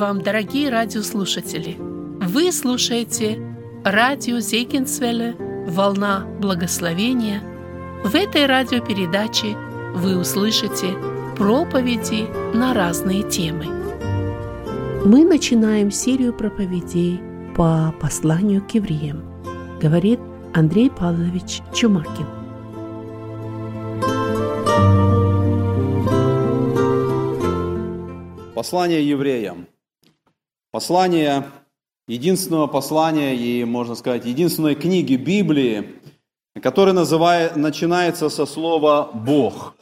Вам, дорогие радиослушатели! Вы слушаете радио Зейкинсвелле «Волна благословения». В этой радиопередаче вы услышите проповеди на разные темы. Мы начинаем серию проповедей по посланию к евреям, говорит Андрей Павлович Чумакин. Послание евреям. Послание единственного послания и, можно сказать, единственной книги Библии, которая называет, начинается со слова «Бог».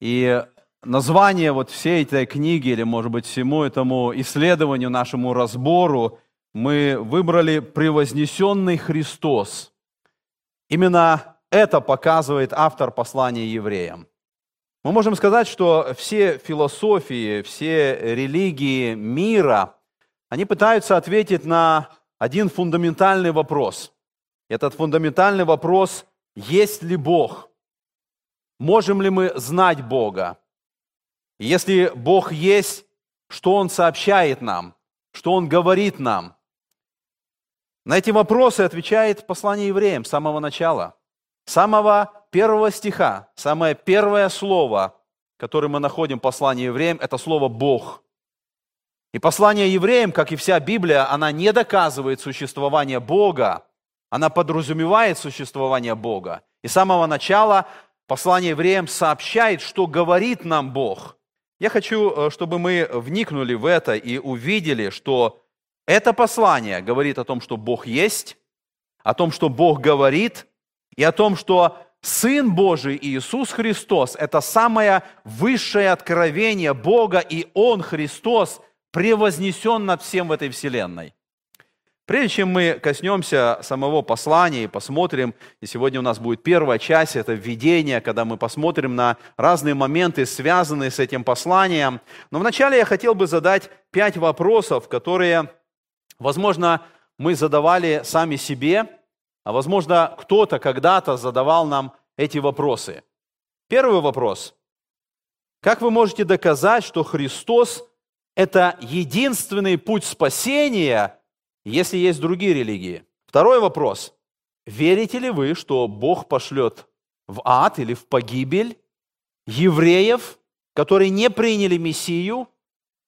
И название вот всей этой книги, или, может быть, всему этому исследованию, нашему разбору, мы выбрали «Превознесенный Христос». Именно это показывает автор послания евреям – мы можем сказать, что все философии, все религии мира, они пытаются ответить на один фундаментальный вопрос. Этот фундаментальный вопрос – есть ли Бог? Можем ли мы знать Бога? Если Бог есть, что Он сообщает нам? Что Он говорит нам? На эти вопросы отвечает послание евреям с самого начала, с самого первого стиха, самое первое слово, которое мы находим в послании евреям, это слово «Бог». И послание евреям, как и вся Библия, она не доказывает существование Бога, она подразумевает существование Бога. И с самого начала послание евреям сообщает, что говорит нам Бог. Я хочу, э, чтобы мы вникнули в это и увидели, что это послание говорит о том, что Бог есть, о том, что Бог говорит, и о том, что Сын Божий Иисус Христос – это самое высшее откровение Бога, и Он, Христос, превознесен над всем в этой вселенной. Прежде чем мы коснемся самого послания и посмотрим, и сегодня у нас будет первая часть, это введение, когда мы посмотрим на разные моменты, связанные с этим посланием. Но вначале я хотел бы задать пять вопросов, которые, возможно, мы задавали сами себе, а возможно, кто-то когда-то задавал нам эти вопросы. Первый вопрос. Как вы можете доказать, что Христос – это единственный путь спасения, если есть другие религии? Второй вопрос. Верите ли вы, что Бог пошлет в ад или в погибель евреев, которые не приняли Мессию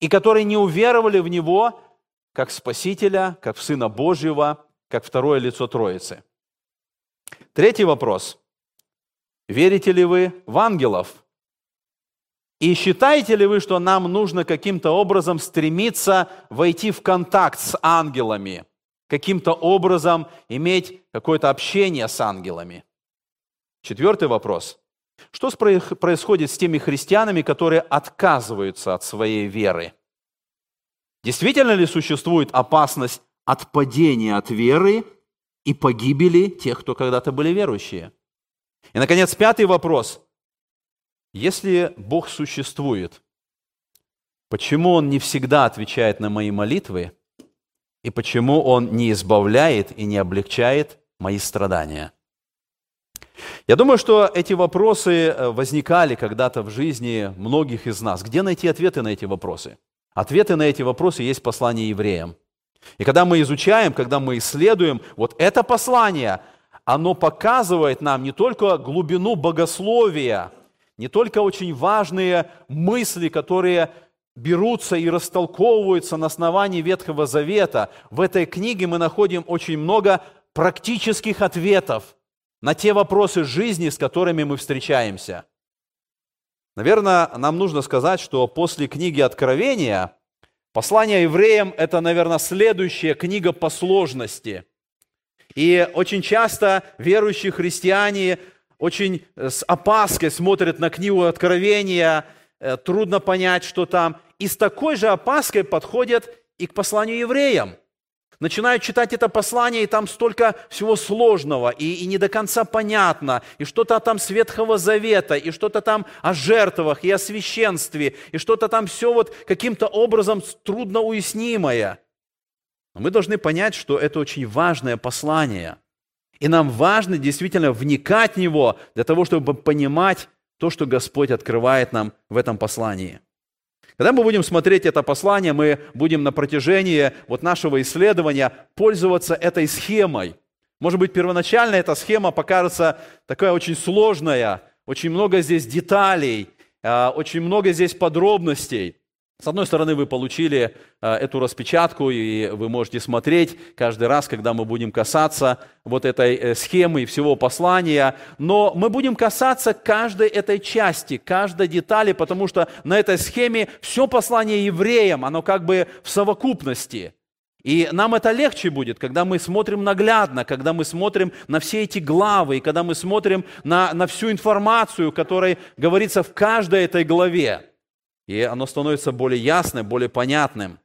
и которые не уверовали в Него как Спасителя, как в Сына Божьего, как второе лицо Троицы? Третий вопрос. Верите ли вы в ангелов? И считаете ли вы, что нам нужно каким-то образом стремиться войти в контакт с ангелами? Каким-то образом иметь какое-то общение с ангелами? Четвертый вопрос. Что происходит с теми христианами, которые отказываются от своей веры? Действительно ли существует опасность отпадения от веры и погибели тех, кто когда-то были верующие. И, наконец, пятый вопрос. Если Бог существует, почему Он не всегда отвечает на мои молитвы, и почему Он не избавляет и не облегчает мои страдания? Я думаю, что эти вопросы э, возникали когда-то в жизни многих из нас. Где найти ответы на эти вопросы? Ответы на эти вопросы есть в послании евреям – и когда мы изучаем, когда мы исследуем, вот это послание, оно показывает нам не только глубину богословия, не только очень важные мысли, которые берутся и растолковываются на основании Ветхого Завета. В этой книге мы находим очень много практических ответов на те вопросы жизни, с которыми мы встречаемся. Наверное, нам нужно сказать, что после книги Откровения – Послание евреям – это, наверное, следующая книга по сложности. И очень часто верующие христиане очень с опаской смотрят на книгу Откровения, э, трудно понять, что там. И с такой же опаской подходят и к посланию евреям – начинают читать это послание, и там столько всего сложного, и, и не до конца понятно, и что-то там с Ветхого Завета, и что-то там о жертвах, и о священстве, и что-то там все вот каким-то образом трудно уяснимое. Но мы должны понять, что это очень важное послание. И нам важно действительно вникать в него для того, чтобы понимать то, что Господь открывает нам в этом послании. Когда мы будем смотреть это послание, мы будем на протяжении вот нашего исследования пользоваться этой схемой. Может быть, первоначально эта схема покажется такая очень сложная, очень много здесь деталей, а, очень много здесь подробностей. С одной стороны, вы получили э, эту распечатку, и вы можете смотреть каждый раз, когда мы будем касаться вот этой э, схемы и всего послания. Но мы будем касаться каждой этой части, каждой детали, потому что на этой схеме все послание евреям, оно как бы в совокупности. И нам это легче будет, когда мы смотрим наглядно, когда мы смотрим на все эти главы, и когда мы смотрим на, на всю информацию, которая говорится в каждой этой главе и оно становится более ясным, более понятным.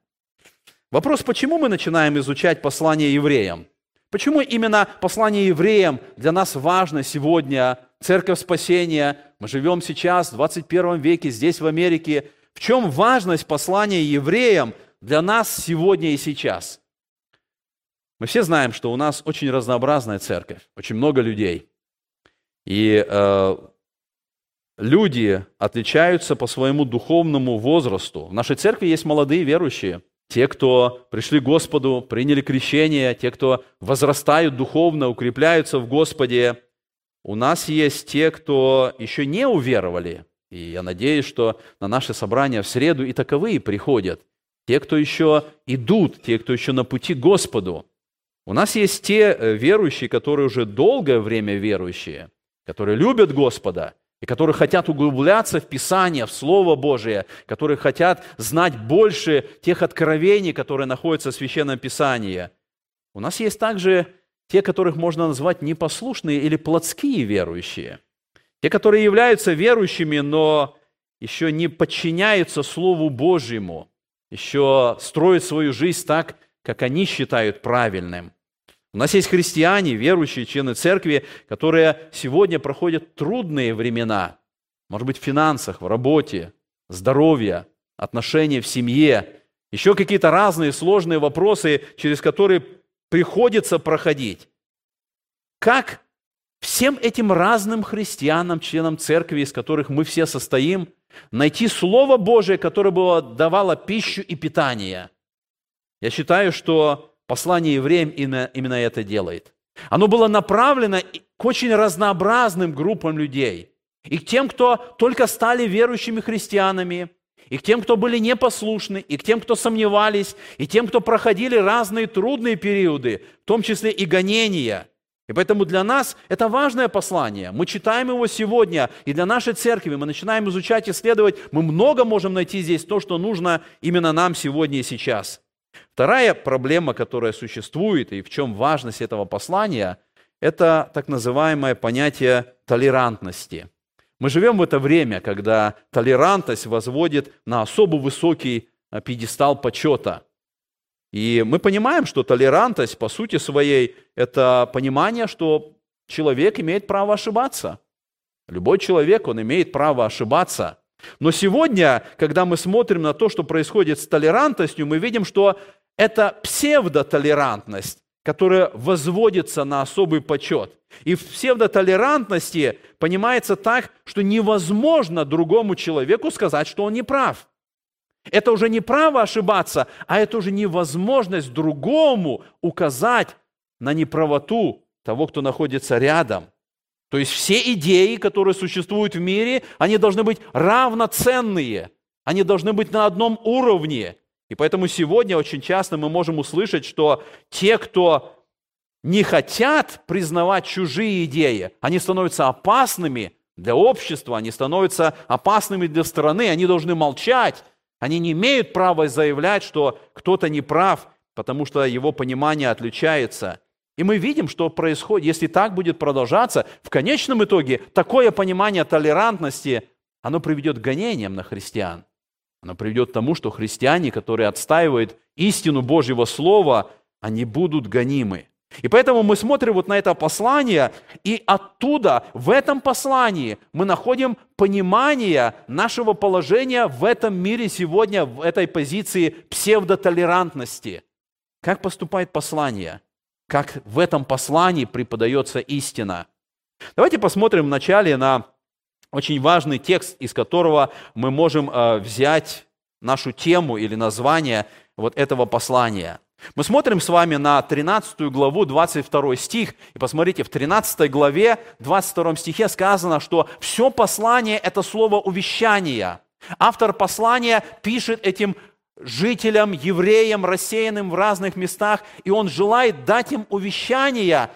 Вопрос, почему мы начинаем изучать послание евреям? Почему именно послание евреям для нас важно сегодня, Церковь Спасения? Мы живем сейчас, в 21 веке, здесь, в Америке. В чем важность послания евреям для нас сегодня и сейчас? Мы все знаем, что у нас очень разнообразная церковь, очень много людей. И э, люди отличаются по своему духовному возрасту. В нашей церкви есть молодые верующие, те, кто пришли к Господу, приняли крещение, те, кто возрастают духовно, укрепляются в Господе. У нас есть те, кто еще не уверовали, и я надеюсь, что на наше собрание в среду и таковые приходят. Те, кто еще идут, те, кто еще на пути к Господу. У нас есть те э, верующие, которые уже долгое время верующие, которые любят Господа – и которые хотят углубляться в Писание, в Слово Божие, которые хотят знать больше тех откровений, которые находятся в Священном Писании. У нас есть также те, которых можно назвать непослушные или плотские верующие. Те, которые являются верующими, но еще не подчиняются Слову Божьему, еще строят свою жизнь так, как они считают правильным – у нас есть христиане, верующие, члены церкви, которые сегодня проходят трудные времена, может быть, в финансах, в работе, здоровье, отношения в семье, еще какие-то разные сложные вопросы, через которые приходится проходить. Как всем этим разным христианам, членам церкви, из которых мы все состоим, найти Слово Божие, которое бы давало пищу и питание? Я считаю, что Послание евреям именно, это делает. Оно было направлено к очень разнообразным группам людей. И к тем, кто только стали верующими христианами, и к тем, кто были непослушны, и к тем, кто сомневались, и тем, кто проходили разные трудные периоды, в том числе и гонения. И поэтому для нас это важное послание. Мы читаем его сегодня, и для нашей церкви мы начинаем изучать, исследовать. Мы много можем найти здесь то, что нужно именно нам сегодня и сейчас. Вторая проблема, которая существует, и в чем важность этого послания, это так называемое понятие толерантности. Мы живем в это время, когда толерантность возводит на особо высокий э, пьедестал почета. И мы понимаем, что толерантность по сути своей – это понимание, что человек имеет право ошибаться. Любой человек, он имеет право ошибаться. Но сегодня, когда мы смотрим на то, что происходит с толерантностью, мы видим, что это псевдотолерантность, которая возводится на особый почет. И в псевдотолерантности понимается так, что невозможно другому человеку сказать, что он не прав. Это уже не право ошибаться, а это уже невозможность другому указать на неправоту того, кто находится рядом. То есть все идеи, которые существуют в мире, они должны быть равноценные, они должны быть на одном уровне. И поэтому сегодня очень часто мы можем услышать, что те, кто не хотят признавать чужие идеи, они становятся опасными для общества, они становятся опасными для страны, они должны молчать, они не имеют права заявлять, что кто-то не прав, потому что его понимание отличается. И мы видим, что происходит, если так будет продолжаться, в конечном итоге такое понимание толерантности, оно приведет к гонениям на христиан. Оно приведет к тому, что христиане, которые отстаивают истину Божьего Слова, они будут гонимы. И поэтому мы смотрим вот на это послание, и оттуда, в этом послании, мы находим понимание нашего положения в этом мире сегодня, в этой позиции псевдотолерантности. Как поступает послание? Как в этом послании преподается истина? Давайте посмотрим вначале на очень важный текст, из которого мы можем э, взять нашу тему или название вот этого послания. Мы смотрим с вами на 13 главу, 22 стих, и посмотрите, в 13 главе, 22 стихе сказано, что все послание – это слово увещания. Автор послания пишет этим жителям, евреям, рассеянным в разных местах, и он желает дать им увещания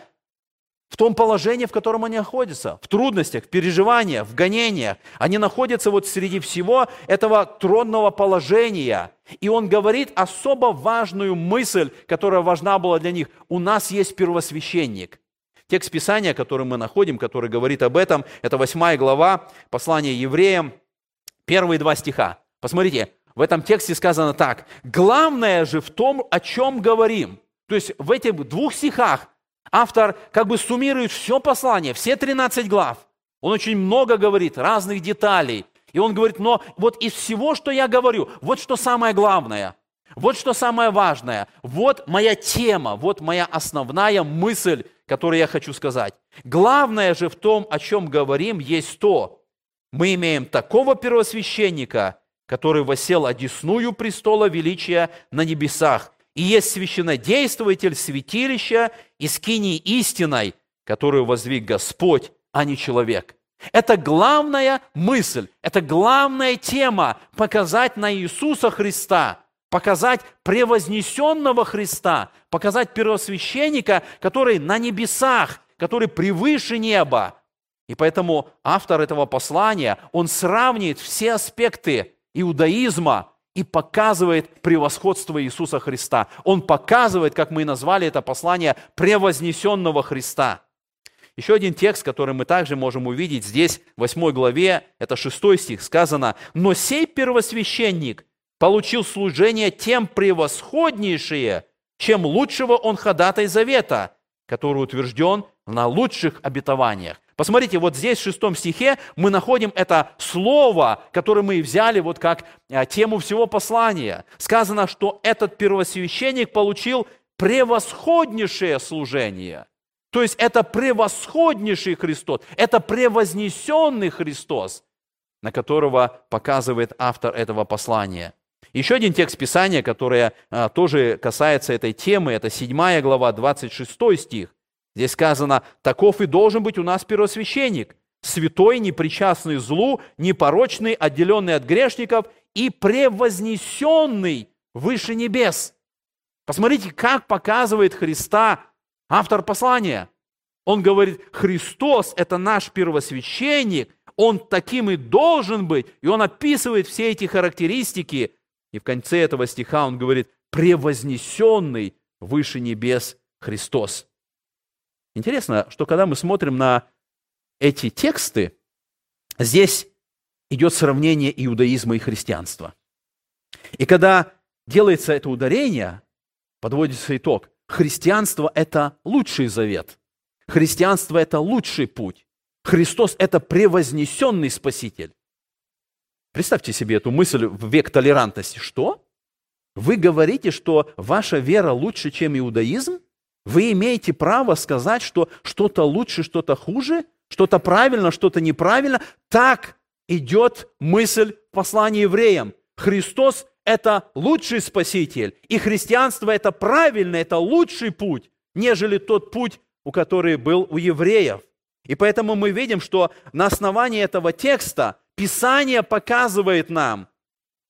в том положении, в котором они находятся, в трудностях, в переживаниях, в гонениях. Они находятся вот среди всего этого тронного положения. И он говорит особо важную мысль, которая важна была для них. У нас есть первосвященник. Текст Писания, который мы находим, который говорит об этом, это 8 глава послания евреям, первые два стиха. Посмотрите, в этом тексте сказано так. Главное же в том, о чем говорим. То есть в этих двух стихах автор как бы суммирует все послание, все 13 глав. Он очень много говорит, разных деталей. И он говорит, но вот из всего, что я говорю, вот что самое главное, вот что самое важное, вот моя тема, вот моя основная мысль, которую я хочу сказать. Главное же в том, о чем говорим, есть то, мы имеем такого первосвященника, который восел одесную престола величия на небесах, и есть священнодействователь святилища и скинии истиной, которую возвиг Господь, а не человек. Это главная мысль, это главная тема – показать на Иисуса Христа, показать превознесенного Христа, показать первосвященника, который на небесах, который превыше неба. И поэтому автор этого послания, он сравнивает все аспекты иудаизма и показывает превосходство Иисуса Христа. Он показывает, как мы и назвали это послание, превознесенного Христа. Еще один текст, который мы также можем увидеть здесь, в 8 главе, это 6 стих, сказано, «Но сей первосвященник получил служение тем превосходнейшее, чем лучшего он ходатай завета, который утвержден на лучших обетованиях. Посмотрите, вот здесь в шестом стихе мы находим это слово, которое мы взяли вот как э, тему всего послания. Сказано, что этот первосвященник получил превосходнейшее служение. То есть это превосходнейший Христос, это превознесенный Христос, на которого показывает автор этого послания. Еще один текст Писания, который а, тоже касается этой темы, это 7 глава, 26 стих. Здесь сказано, таков и должен быть у нас первосвященник, святой, непричастный злу, непорочный, отделенный от грешников и превознесенный выше небес. Посмотрите, как показывает Христа автор послания. Он говорит, Христос – это наш первосвященник, Он таким и должен быть. И Он описывает все эти характеристики. И в конце этого стиха Он говорит, превознесенный выше небес Христос. Интересно, что когда мы смотрим на эти тексты, здесь идет сравнение иудаизма и христианства. И когда делается это ударение, подводится итог. Христианство – это лучший завет. Христианство – это лучший путь. Христос – это превознесенный Спаситель. Представьте себе эту мысль в век толерантности. Что? Вы говорите, что ваша вера лучше, чем иудаизм? Вы имеете право сказать, что что-то лучше, что-то хуже, что-то правильно, что-то неправильно. Так идет мысль в послании евреям. Христос – это лучший спаситель, и христианство – это правильный, это лучший путь, нежели тот путь, у который был у евреев. И поэтому мы видим, что на основании этого текста Писание показывает нам,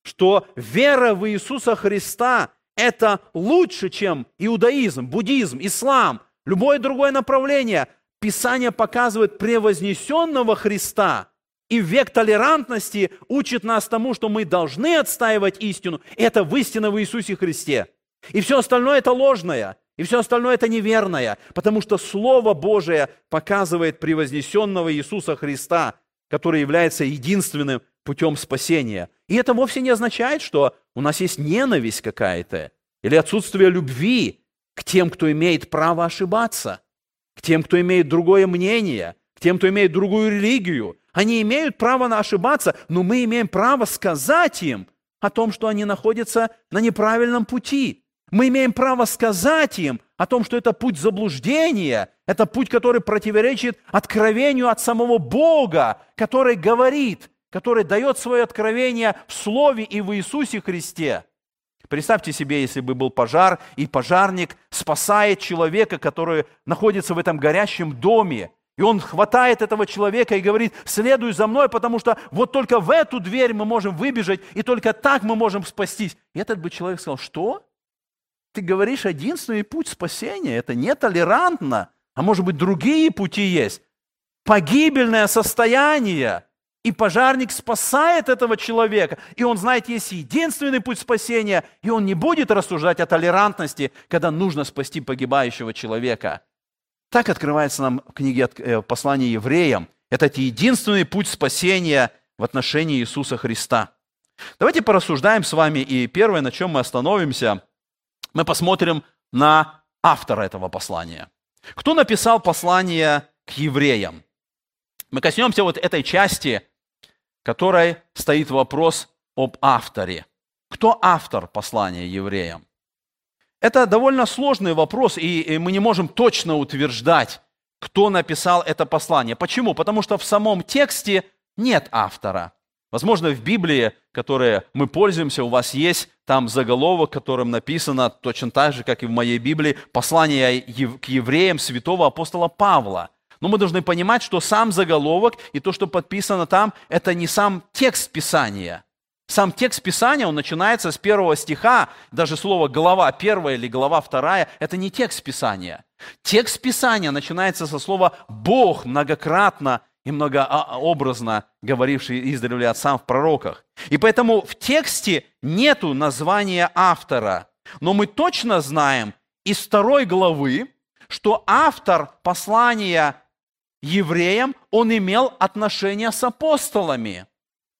что вера в Иисуса Христа это лучше, чем иудаизм, буддизм, ислам, любое другое направление. Писание показывает превознесенного Христа. И век толерантности учит нас тому, что мы должны отстаивать истину. Это в истина в Иисусе Христе. И все остальное это ложное. И все остальное это неверное. Потому что Слово Божие показывает превознесенного Иисуса Христа, который является единственным путем спасения. И это вовсе не означает, что у нас есть ненависть какая-то или отсутствие любви к тем, кто имеет право ошибаться, к тем, кто имеет другое мнение, к тем, кто имеет другую религию. Они имеют право на ошибаться, но мы имеем право сказать им о том, что они находятся на неправильном пути. Мы имеем право сказать им о том, что это путь заблуждения, это путь, который противоречит откровению от самого Бога, который говорит, который дает свое откровение в Слове и в Иисусе Христе. Представьте себе, если бы был пожар, и пожарник спасает человека, который находится в этом горящем доме, и он хватает этого человека и говорит, следуй за мной, потому что вот только в эту дверь мы можем выбежать, и только так мы можем спастись. И этот бы человек сказал, что? Ты говоришь, единственный путь спасения, это нетолерантно, а может быть другие пути есть. Погибельное состояние – и пожарник спасает этого человека. И он знает, есть единственный путь спасения. И он не будет рассуждать о толерантности, когда нужно спасти погибающего человека. Так открывается нам в книге э, послания евреям. Это единственный путь спасения в отношении Иисуса Христа. Давайте порассуждаем с вами. И первое, на чем мы остановимся, мы посмотрим на автора этого послания. Кто написал послание к евреям? Мы коснемся вот этой части, которой стоит вопрос об авторе. Кто автор послания евреям? Это довольно сложный вопрос, и мы не можем точно утверждать, кто написал это послание. Почему? Потому что в самом тексте нет автора. Возможно, в Библии, которой мы пользуемся, у вас есть там заголовок, которым написано точно так же, как и в моей Библии, послание к евреям святого апостола Павла – но мы должны понимать, что сам заголовок и то, что подписано там, это не сам текст Писания. Сам текст Писания, он начинается с первого стиха, даже слово «глава первая» или «глава вторая» – это не текст Писания. Текст Писания начинается со слова «Бог» многократно и многообразно говоривший издревле отцам в пророках. И поэтому в тексте нету названия автора, но мы точно знаем из второй главы, что автор послания евреям, он имел отношения с апостолами.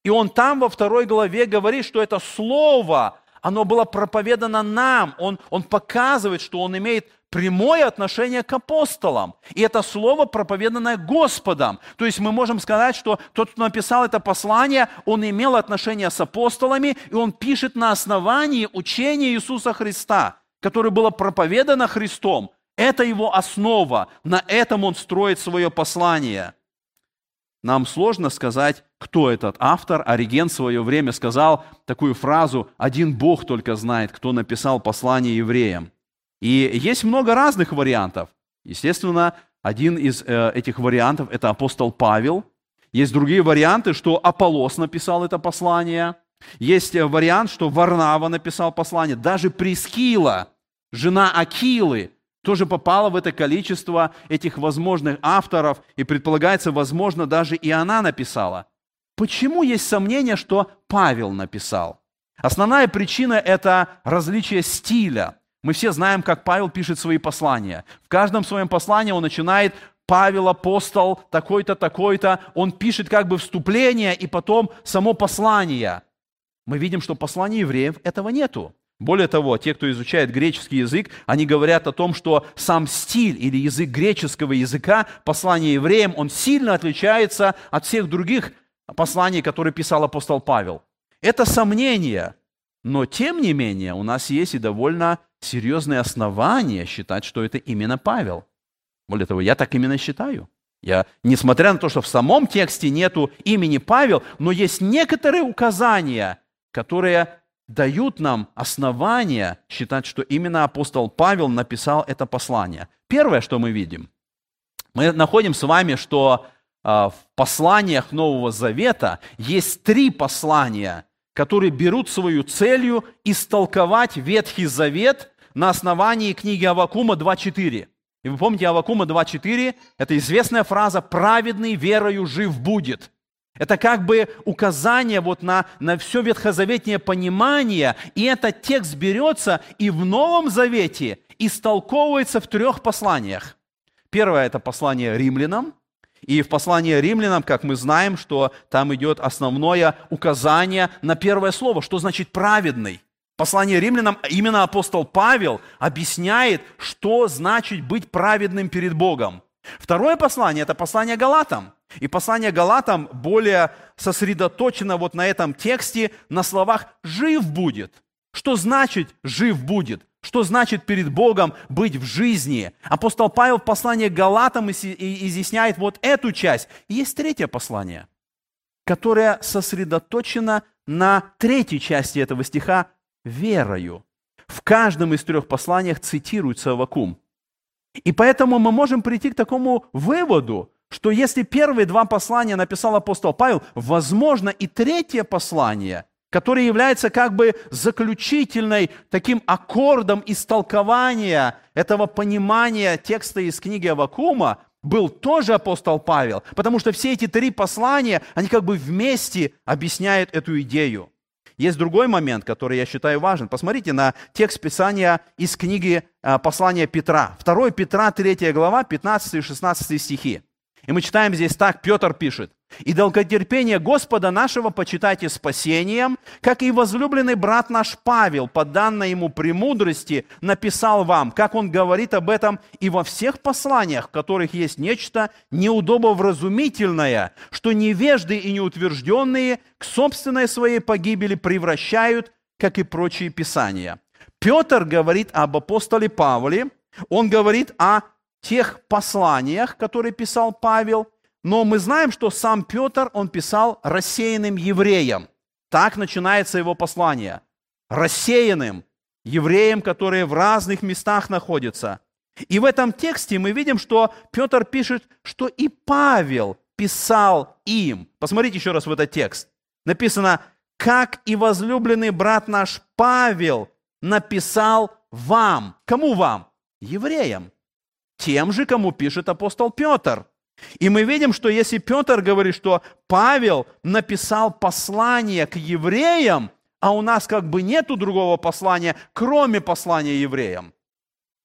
И он там во второй главе говорит, что это слово, оно было проповедано нам. Он, он показывает, что он имеет прямое отношение к апостолам. И это слово проповеданное Господом. То есть мы можем сказать, что тот, кто написал это послание, он имел отношение с апостолами, и он пишет на основании учения Иисуса Христа, которое было проповедано Христом. Это его основа. На этом он строит свое послание. Нам сложно сказать, кто этот автор. Ориген в свое время сказал такую фразу «Один Бог только знает, кто написал послание евреям». И есть много разных вариантов. Естественно, один из э, этих вариантов – это апостол Павел. Есть другие варианты, что Аполос написал это послание. Есть э, вариант, что Варнава написал послание. Даже Прискила, жена Акилы, тоже попала в это количество этих возможных авторов, и предполагается, возможно, даже и она написала. Почему есть сомнение, что Павел написал? Основная причина – это различие стиля. Мы все знаем, как Павел пишет свои послания. В каждом своем послании он начинает Павел, апостол, такой-то, такой-то. Он пишет как бы вступление и потом само послание. Мы видим, что послание евреев этого нету. Более того, те, кто изучает греческий язык, они говорят о том, что сам стиль или язык греческого языка, послания евреям, он сильно отличается от всех других посланий, которые писал апостол Павел. Это сомнение, но тем не менее у нас есть и довольно серьезные основания считать, что это именно Павел. Более того, я так именно считаю. Я, несмотря на то, что в самом тексте нету имени Павел, но есть некоторые указания, которые дают нам основания считать, что именно апостол Павел написал это послание. Первое, что мы видим, мы находим с вами, что а, в посланиях Нового Завета есть три послания, которые берут свою целью истолковать Ветхий Завет на основании книги Авакума 2.4. И вы помните Авакума 2.4? Это известная фраза «праведный верою жив будет». Это как бы указание вот на, на все ветхозаветнее понимание, и этот текст берется и в Новом Завете истолковывается в трех посланиях. Первое – это послание римлянам, и в послании римлянам, как мы знаем, что там идет основное указание на первое слово, что значит «праведный». Послание римлянам, именно апостол Павел объясняет, что значит быть праведным перед Богом. Второе послание – это послание Галатам – и послание Галатам более сосредоточено вот на этом тексте, на словах «жив будет». Что значит «жив будет»? Что значит перед Богом быть в жизни? Апостол Павел в послании Галатам изъясняет вот эту часть. Есть третье послание. которая сосредоточена на третьей части этого стиха «верою». В каждом из трех посланиях цитируется Авакум. И поэтому мы можем прийти к такому выводу, что если первые два послания написал апостол Павел, возможно, и третье послание, которое является как бы заключительной таким аккордом истолкования этого понимания текста из книги Авакума, был тоже апостол Павел, потому что все эти три послания, они как бы вместе объясняют эту идею. Есть другой момент, который я считаю важен. Посмотрите на текст Писания из книги а, послания Петра. 2 Петра, 3 глава, 15 и 16 стихи. И мы читаем здесь так, Петр пишет. «И долготерпение Господа нашего почитайте спасением, как и возлюбленный брат наш Павел, по данной ему премудрости, написал вам, как он говорит об этом и во всех посланиях, в которых есть нечто неудобовразумительное, что невежды и неутвержденные к собственной своей погибели превращают, как и прочие писания». Петр говорит об апостоле Павле, он говорит о тех посланиях, которые писал Павел, но мы знаем, что сам Петр, он писал рассеянным евреям. Так начинается его послание. Рассеянным евреям, которые в разных местах находятся. И в этом тексте мы видим, что Петр пишет, что и Павел писал им. Посмотрите еще раз в этот текст. Написано, как и возлюбленный брат наш Павел написал вам. Кому вам? Евреям тем же, кому пишет апостол Петр. И мы видим, что если Петр говорит, что Павел написал послание к евреям, а у нас как бы нету другого послания, кроме послания евреям,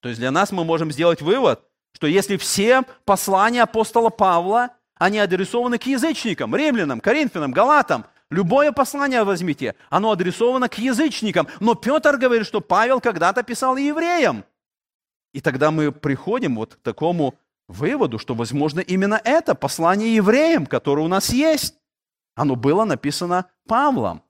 то есть для нас мы можем сделать вывод, что если все послания апостола Павла, они адресованы к язычникам, римлянам, коринфянам, галатам, любое послание возьмите, оно адресовано к язычникам. Но Петр говорит, что Павел когда-то писал евреям. И тогда мы приходим вот к такому выводу, что, возможно, именно это послание евреям, которое у нас есть, оно было написано Павлом.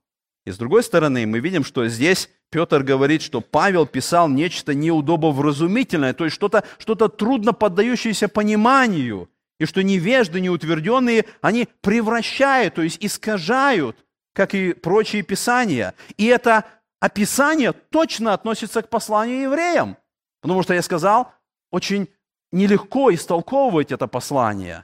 И с другой стороны, мы видим, что здесь Петр говорит, что Павел писал нечто неудобовразумительное, то есть что-то что трудно поддающееся пониманию, и что невежды, неутвержденные, они превращают, то есть искажают, как и прочие писания. И это описание точно относится к посланию евреям. Потому что я сказал, очень нелегко истолковывать это послание.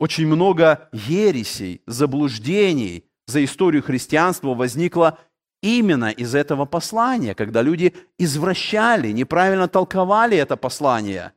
Очень много ересей, заблуждений за историю христианства возникло именно из этого послания, когда люди извращали, неправильно толковали это послание.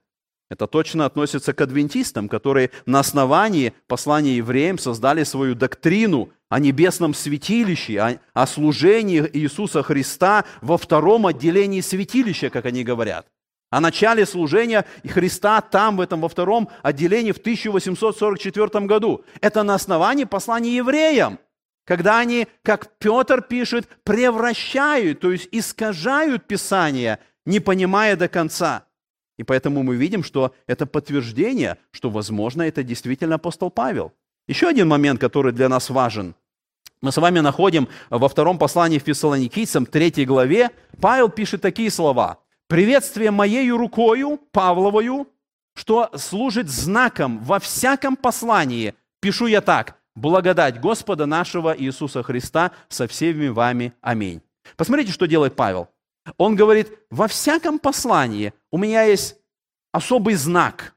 Это точно относится к адвентистам, которые на основании послания евреям создали свою доктрину о небесном святилище, о, служении Иисуса Христа во втором отделении святилища, как они говорят – о начале служения Христа там, в этом, во втором отделении в 1844 году. Это на основании послания евреям, когда они, как Петр пишет, превращают, то есть искажают Писание, не понимая до конца. И поэтому мы видим, что это подтверждение, что, возможно, это действительно апостол Павел. Еще один момент, который для нас важен. Мы с вами находим во втором послании в Фессалоникийцам, третьей главе, Павел пишет такие слова – Приветствие моею рукою, Павловою, что служит знаком во всяком послании, пишу я так, благодать Господа нашего Иисуса Христа со всеми вами. Аминь. Посмотрите, что делает Павел. Он говорит, во всяком послании у меня есть особый знак.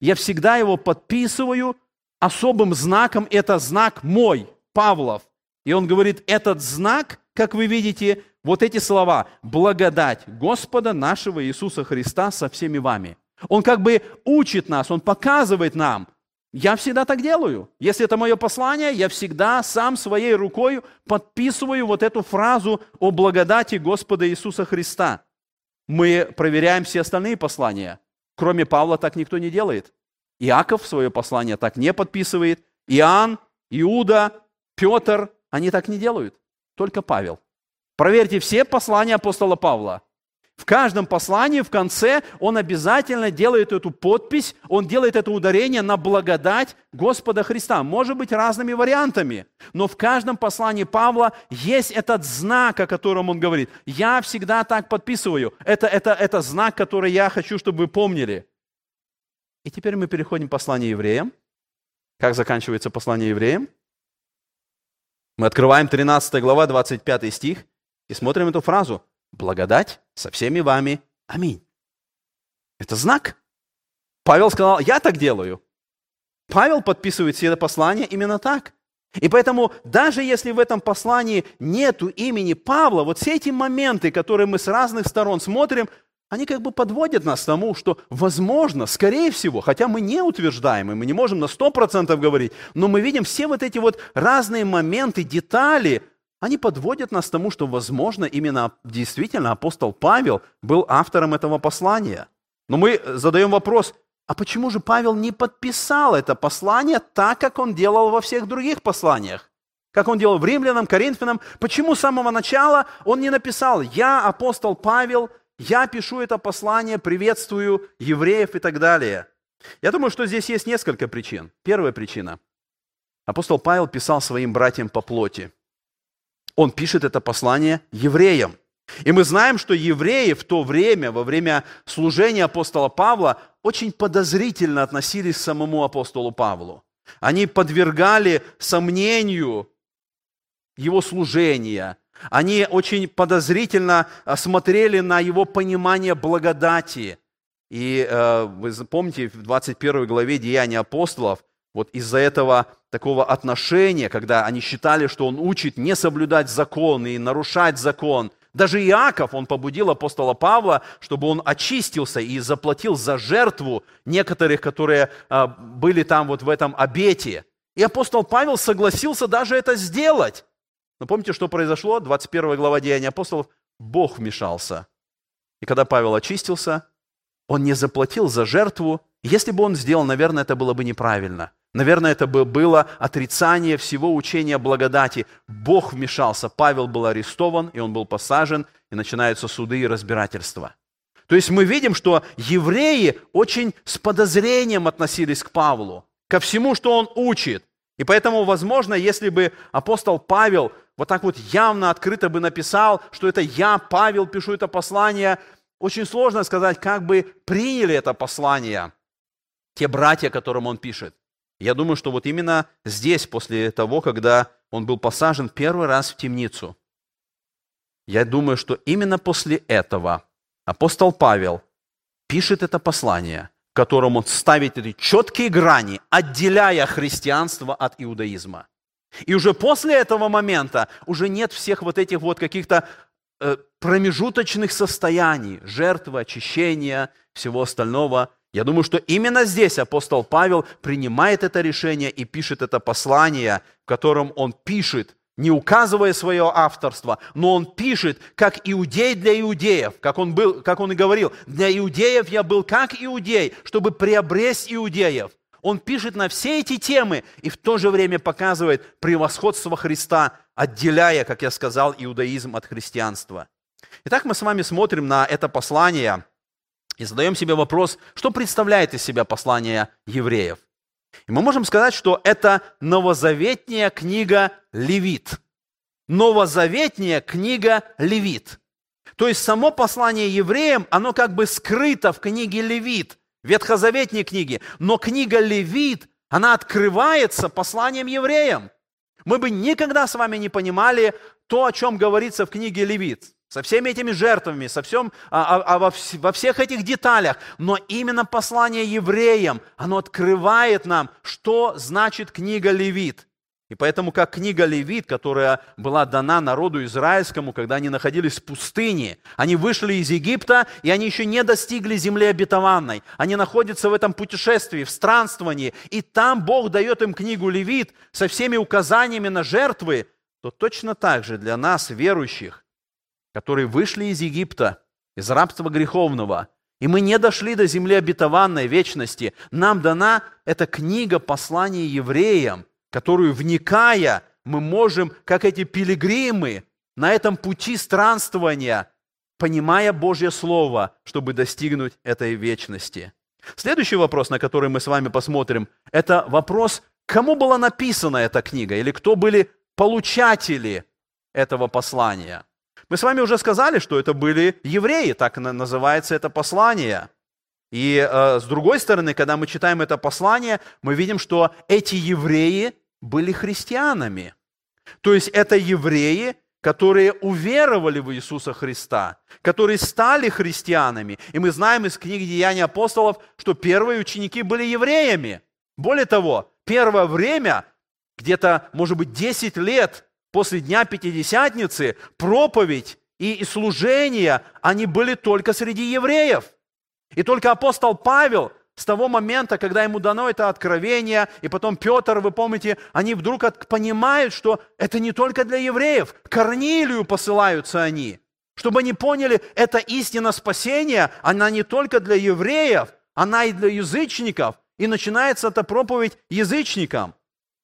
Я всегда его подписываю особым знаком. Это знак мой, Павлов. И он говорит, этот знак, как вы видите, вот эти слова «благодать Господа нашего Иисуса Христа со всеми вами». Он как бы учит нас, он показывает нам, я всегда так делаю. Если это мое послание, я всегда сам своей рукой подписываю вот эту фразу о благодати Господа Иисуса Христа. Мы проверяем все остальные послания. Кроме Павла так никто не делает. Иаков свое послание так не подписывает. Иоанн, Иуда, Петр, они так не делают. Только Павел. Проверьте все послания апостола Павла. В каждом послании в конце он обязательно делает эту подпись, он делает это ударение на благодать Господа Христа. Может быть разными вариантами, но в каждом послании Павла есть этот знак, о котором он говорит. Я всегда так подписываю. Это, это, это знак, который я хочу, чтобы вы помнили. И теперь мы переходим к посланию евреям. Как заканчивается послание евреям? Мы открываем 13 глава, 25 стих и смотрим эту фразу. «Благодать со всеми вами. Аминь». Это знак. Павел сказал, я так делаю. Павел подписывает все это послание именно так. И поэтому, даже если в этом послании нету имени Павла, вот все эти моменты, которые мы с разных сторон смотрим, они как бы подводят нас к тому, что возможно, скорее всего, хотя мы не утверждаем, и мы не можем на 100% говорить, но мы видим все вот эти вот разные моменты, детали, они подводят нас к тому, что, возможно, именно действительно апостол Павел был автором этого послания. Но мы задаем вопрос, а почему же Павел не подписал это послание так, как он делал во всех других посланиях? Как он делал в Римлянам, Коринфянам? Почему с самого начала он не написал «Я, апостол Павел, я пишу это послание, приветствую евреев и так далее. Я думаю, что здесь есть несколько причин. Первая причина. Апостол Павел писал своим братьям по плоти. Он пишет это послание евреям. И мы знаем, что евреи в то время, во время служения апостола Павла, очень подозрительно относились к самому апостолу Павлу. Они подвергали сомнению его служения, они очень подозрительно э, смотрели на его понимание благодати. И э, вы помните, в 21 главе Деяния апостолов, вот из-за этого такого отношения, когда они считали, что он учит не соблюдать закон и нарушать закон, даже Иаков, он побудил апостола Павла, чтобы он очистился и заплатил за жертву некоторых, которые э, были там вот в этом обете. И апостол Павел согласился даже это сделать. Но помните, что произошло? 21 глава Деяния апостолов. Бог вмешался. И когда Павел очистился, он не заплатил за жертву. Если бы он сделал, наверное, это было бы неправильно. Наверное, это бы было отрицание всего учения благодати. Бог вмешался, Павел был арестован, и он был посажен, и начинаются суды и разбирательства. То есть мы видим, что евреи очень с подозрением относились к Павлу, ко всему, что он учит. И поэтому, возможно, если бы апостол Павел вот так вот явно, открыто бы написал, что это я, Павел, пишу это послание, очень сложно сказать, как бы приняли это послание те братья, которым он пишет. Я думаю, что вот именно здесь, после того, когда он был посажен первый раз в темницу, я думаю, что именно после этого апостол Павел пишет это послание, в котором он ставит эти четкие грани, отделяя христианство от иудаизма. И уже после этого момента уже нет всех вот этих вот каких-то э, промежуточных состояний, жертвы, очищения, всего остального. Я думаю, что именно здесь апостол Павел принимает это решение и пишет это послание, в котором он пишет, не указывая свое авторство, но он пишет, как иудей для иудеев, как он, был, как он и говорил, для иудеев я был как иудей, чтобы приобрести иудеев. Он пишет на все эти темы и в то же время показывает превосходство Христа, отделяя, как я сказал, иудаизм от христианства. Итак, мы с вами смотрим на это послание и задаем себе вопрос, что представляет из себя послание евреев. И мы можем сказать, что это новозаветняя книга Левит. Новозаветняя книга Левит. То есть само послание евреям, оно как бы скрыто в книге Левит – ветхозаветней книги. Но книга Левит, она открывается посланием евреям. Мы бы никогда с вами не понимали то, о чем говорится в книге Левит. Со всеми этими жертвами, со всем, а, а, а во, во всех этих деталях. Но именно послание евреям, оно открывает нам, что значит книга Левит. И поэтому, как книга Левит, которая была дана народу израильскому, когда они находились в пустыне, они вышли из Египта, и они еще не достигли земли обетованной. Они находятся в этом путешествии, в странствовании, и там Бог дает им книгу Левит со всеми указаниями на жертвы, то точно так же для нас, верующих, которые вышли из Египта, из рабства греховного, и мы не дошли до земли обетованной вечности, нам дана эта книга послания евреям – которую, вникая, мы можем, как эти пилигримы, на этом пути странствования, понимая Божье Слово, чтобы достигнуть этой вечности. Следующий вопрос, на который мы с вами посмотрим, это вопрос, кому была написана эта книга, или кто были получатели этого послания. Мы с вами уже сказали, что это были евреи, так называется это послание. И э, с другой стороны, когда мы читаем это послание, мы видим, что эти евреи были христианами. То есть это евреи, которые уверовали в Иисуса Христа, которые стали христианами. И мы знаем из книги Деяний апостолов, что первые ученики были евреями. Более того, первое время, где-то, может быть, 10 лет после Дня Пятидесятницы, проповедь и служение, они были только среди евреев. И только апостол Павел с того момента, когда ему дано это откровение, и потом Петр, вы помните, они вдруг понимают, что это не только для евреев. Корнилию посылаются они, чтобы они поняли, это истина спасения, она не только для евреев, она и для язычников. И начинается эта проповедь язычникам.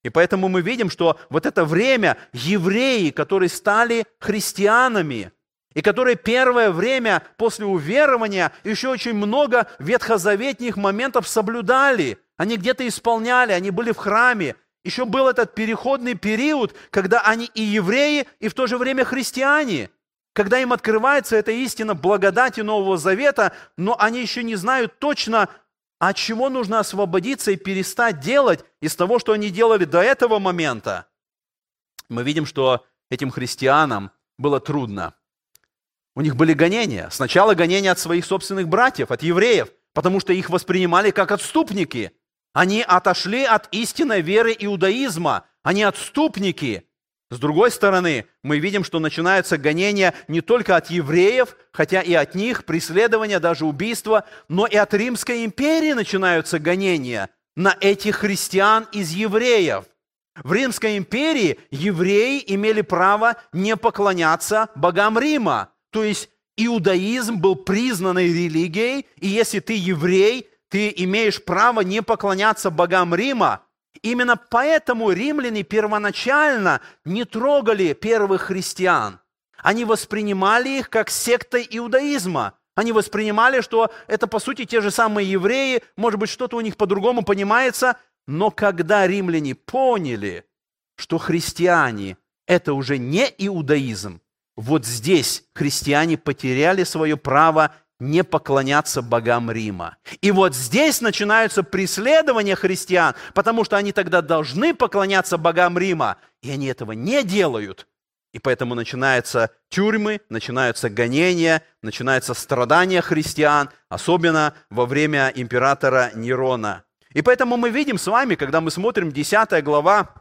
И поэтому мы видим, что вот это время евреи, которые стали христианами, и которые первое время после уверования еще очень много ветхозаветных моментов соблюдали. Они где-то исполняли, они были в храме. Еще был этот переходный период, когда они и евреи, и в то же время христиане. Когда им открывается эта истина благодати Нового Завета, но они еще не знают точно, от чего нужно освободиться и перестать делать из того, что они делали до этого момента. Мы видим, что этим христианам было трудно. У них были гонения. Сначала гонения от своих собственных братьев, от евреев, потому что их воспринимали как отступники. Они отошли от истинной веры иудаизма. Они отступники. С другой стороны, мы видим, что начинаются гонения не только от евреев, хотя и от них, преследования, даже убийства, но и от Римской империи начинаются гонения на этих христиан из евреев. В Римской империи евреи имели право не поклоняться богам Рима. То есть иудаизм был признанной религией, и если ты еврей, ты имеешь право не поклоняться богам Рима. Именно поэтому римляне первоначально не трогали первых христиан. Они воспринимали их как сектой иудаизма. Они воспринимали, что это по сути те же самые евреи, может быть, что-то у них по-другому понимается, но когда римляне поняли, что христиане – это уже не иудаизм, вот здесь христиане потеряли свое право не поклоняться богам Рима. И вот здесь начинаются преследования христиан, потому что они тогда должны поклоняться богам Рима, и они этого не делают. И поэтому начинаются тюрьмы, начинаются гонения, начинаются страдания христиан, особенно во время императора Нерона. И поэтому мы видим с вами, когда мы смотрим 10 глава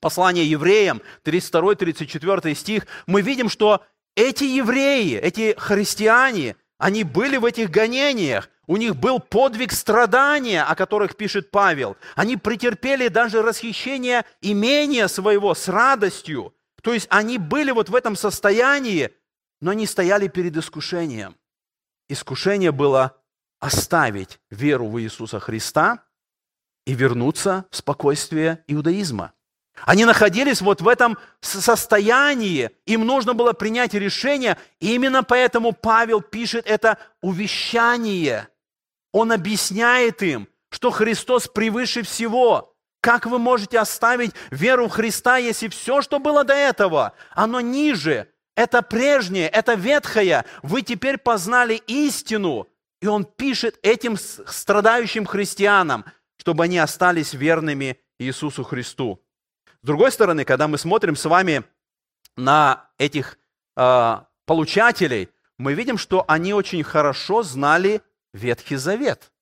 послание евреям, 32-34 стих, мы видим, что эти евреи, эти христиане, они были в этих гонениях, у них был подвиг страдания, о которых пишет Павел. Они претерпели даже расхищение имения своего с радостью. То есть они были вот в этом состоянии, но они стояли перед искушением. Искушение было оставить веру в Иисуса Христа и вернуться в спокойствие иудаизма. Они находились вот в этом состоянии, им нужно было принять решение, именно поэтому Павел пишет это увещание. Он объясняет им, что Христос превыше всего. Как вы можете оставить веру в Христа, если все, что было до этого, оно ниже, это прежнее, это ветхое, вы теперь познали истину. И он пишет этим страдающим христианам, чтобы они остались верными Иисусу Христу. С другой стороны, когда мы смотрим с вами на этих э, получателей, мы видим, что они очень хорошо знали Ветхий Завет.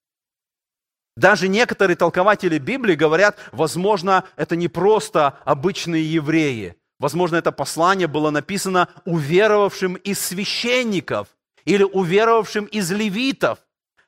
Даже некоторые толкователи Библии говорят, возможно, это не просто обычные евреи. Возможно, это послание было написано уверовавшим из священников или уверовавшим из левитов.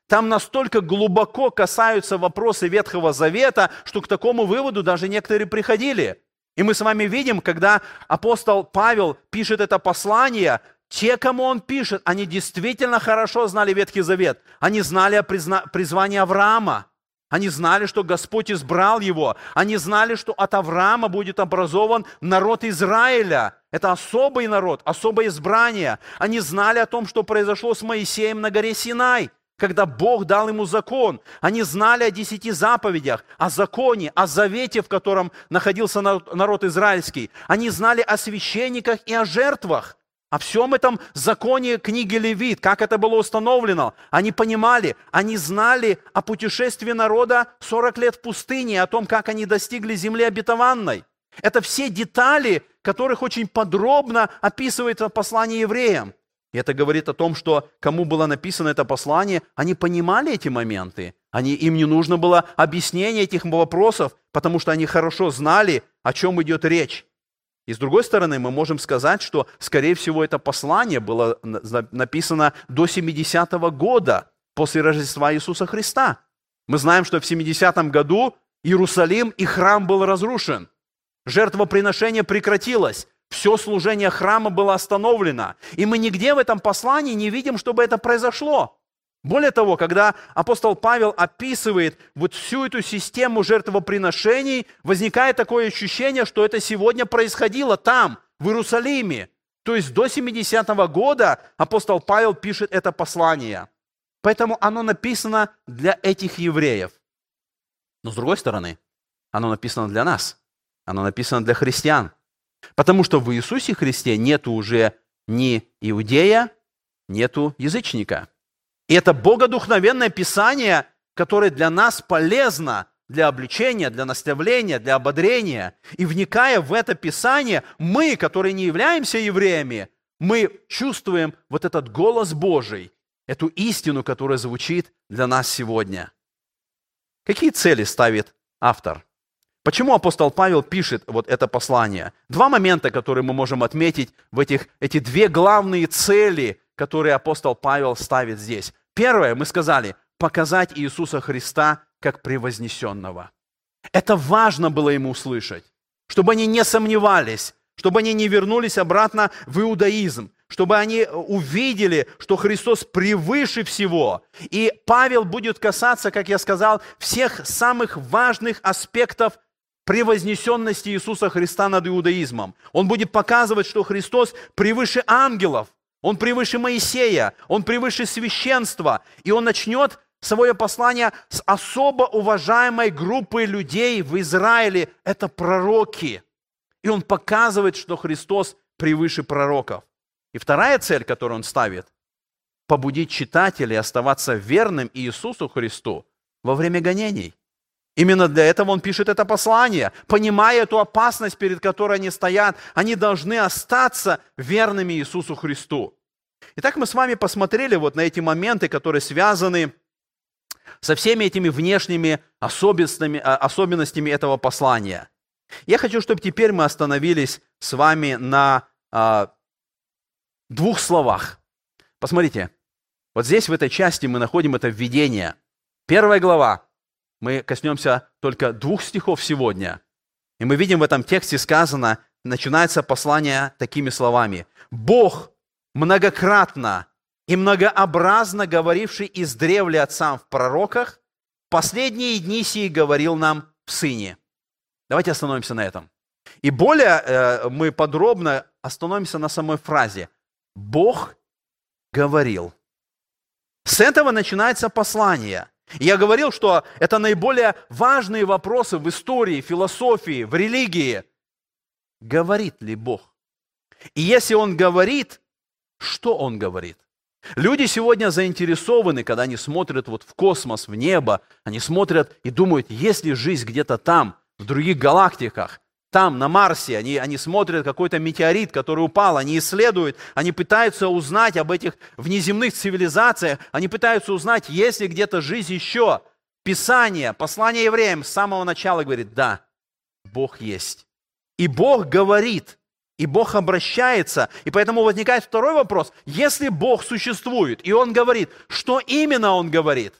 Там настолько глубоко касаются вопросы Ветхого Завета, что к такому выводу даже некоторые приходили. И мы с вами видим, когда апостол Павел пишет это послание, те, кому он пишет, они действительно хорошо знали Ветхий Завет. Они знали о призвании Авраама. Они знали, что Господь избрал его. Они знали, что от Авраама будет образован народ Израиля. Это особый народ, особое избрание. Они знали о том, что произошло с Моисеем на горе Синай когда Бог дал ему закон. Они знали о десяти заповедях, о законе, о завете, в котором находился народ израильский. Они знали о священниках и о жертвах. О всем этом законе книги Левит, как это было установлено. Они понимали, они знали о путешествии народа 40 лет в пустыне, о том, как они достигли земли обетованной. Это все детали, которых очень подробно описывает послание евреям. И это говорит о том, что кому было написано это послание, они понимали эти моменты. Они, им не нужно было объяснение этих вопросов, потому что они хорошо знали, о чем идет речь. И с другой стороны, мы можем сказать, что, скорее всего, это послание было написано до 70-го года после Рождества Иисуса Христа. Мы знаем, что в 70-м году Иерусалим и храм был разрушен. Жертвоприношение прекратилось. Все служение храма было остановлено. И мы нигде в этом послании не видим, чтобы это произошло. Более того, когда апостол Павел описывает вот всю эту систему жертвоприношений, возникает такое ощущение, что это сегодня происходило там, в Иерусалиме. То есть до 70-го года апостол Павел пишет это послание. Поэтому оно написано для этих евреев. Но с другой стороны, оно написано для нас. Оно написано для христиан. Потому что в Иисусе Христе нету уже ни иудея, нету язычника – и это богодухновенное Писание, которое для нас полезно для обличения, для наставления, для ободрения. И вникая в это Писание, мы, которые не являемся евреями, мы чувствуем вот этот голос Божий, эту истину, которая звучит для нас сегодня. Какие цели ставит автор? Почему апостол Павел пишет вот это послание? Два момента, которые мы можем отметить в этих, эти две главные цели, которые апостол Павел ставит здесь. Первое, мы сказали, показать Иисуса Христа как превознесенного. Это важно было ему услышать, чтобы они не сомневались, чтобы они не вернулись обратно в иудаизм, чтобы они увидели, что Христос превыше всего. И Павел будет касаться, как я сказал, всех самых важных аспектов превознесенности Иисуса Христа над иудаизмом. Он будет показывать, что Христос превыше ангелов, он превыше Моисея, он превыше священства. И он начнет свое послание с особо уважаемой группы людей в Израиле. Это пророки. И он показывает, что Христос превыше пророков. И вторая цель, которую он ставит, побудить читателей оставаться верным Иисусу Христу во время гонений. Именно для этого он пишет это послание. Понимая эту опасность, перед которой они стоят, они должны остаться верными Иисусу Христу. Итак, мы с вами посмотрели вот на эти моменты, которые связаны со всеми этими внешними особенностями, а, особенностями этого послания. Я хочу, чтобы теперь мы остановились с вами на а, двух словах. Посмотрите, вот здесь в этой части мы находим это введение. Первая глава. Мы коснемся только двух стихов сегодня. И мы видим в этом тексте сказано, начинается послание такими словами. Бог многократно и многообразно говоривший из древля отцам в пророках, последние дни сии говорил нам в Сыне. Давайте остановимся на этом. И более э, мы подробно остановимся на самой фразе. Бог говорил. С этого начинается послание. Я говорил, что это наиболее важные вопросы в истории, философии, в религии. Говорит ли Бог? И если Он говорит, что он говорит? Люди сегодня заинтересованы, когда они смотрят вот в космос, в небо, они смотрят и думают, есть ли жизнь где-то там, в других галактиках, там, на Марсе, они, они смотрят какой-то метеорит, который упал, они исследуют, они пытаются узнать об этих внеземных цивилизациях, они пытаются узнать, есть ли где-то жизнь еще. Писание, послание евреям с самого начала говорит, да, Бог есть. И Бог говорит, и Бог обращается. И поэтому возникает второй вопрос. Если Бог существует, и Он говорит, что именно Он говорит?